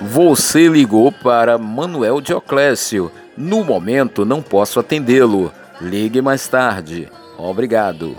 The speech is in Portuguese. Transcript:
Você ligou para Manuel Dioclésio. No momento não posso atendê-lo. Ligue mais tarde. Obrigado.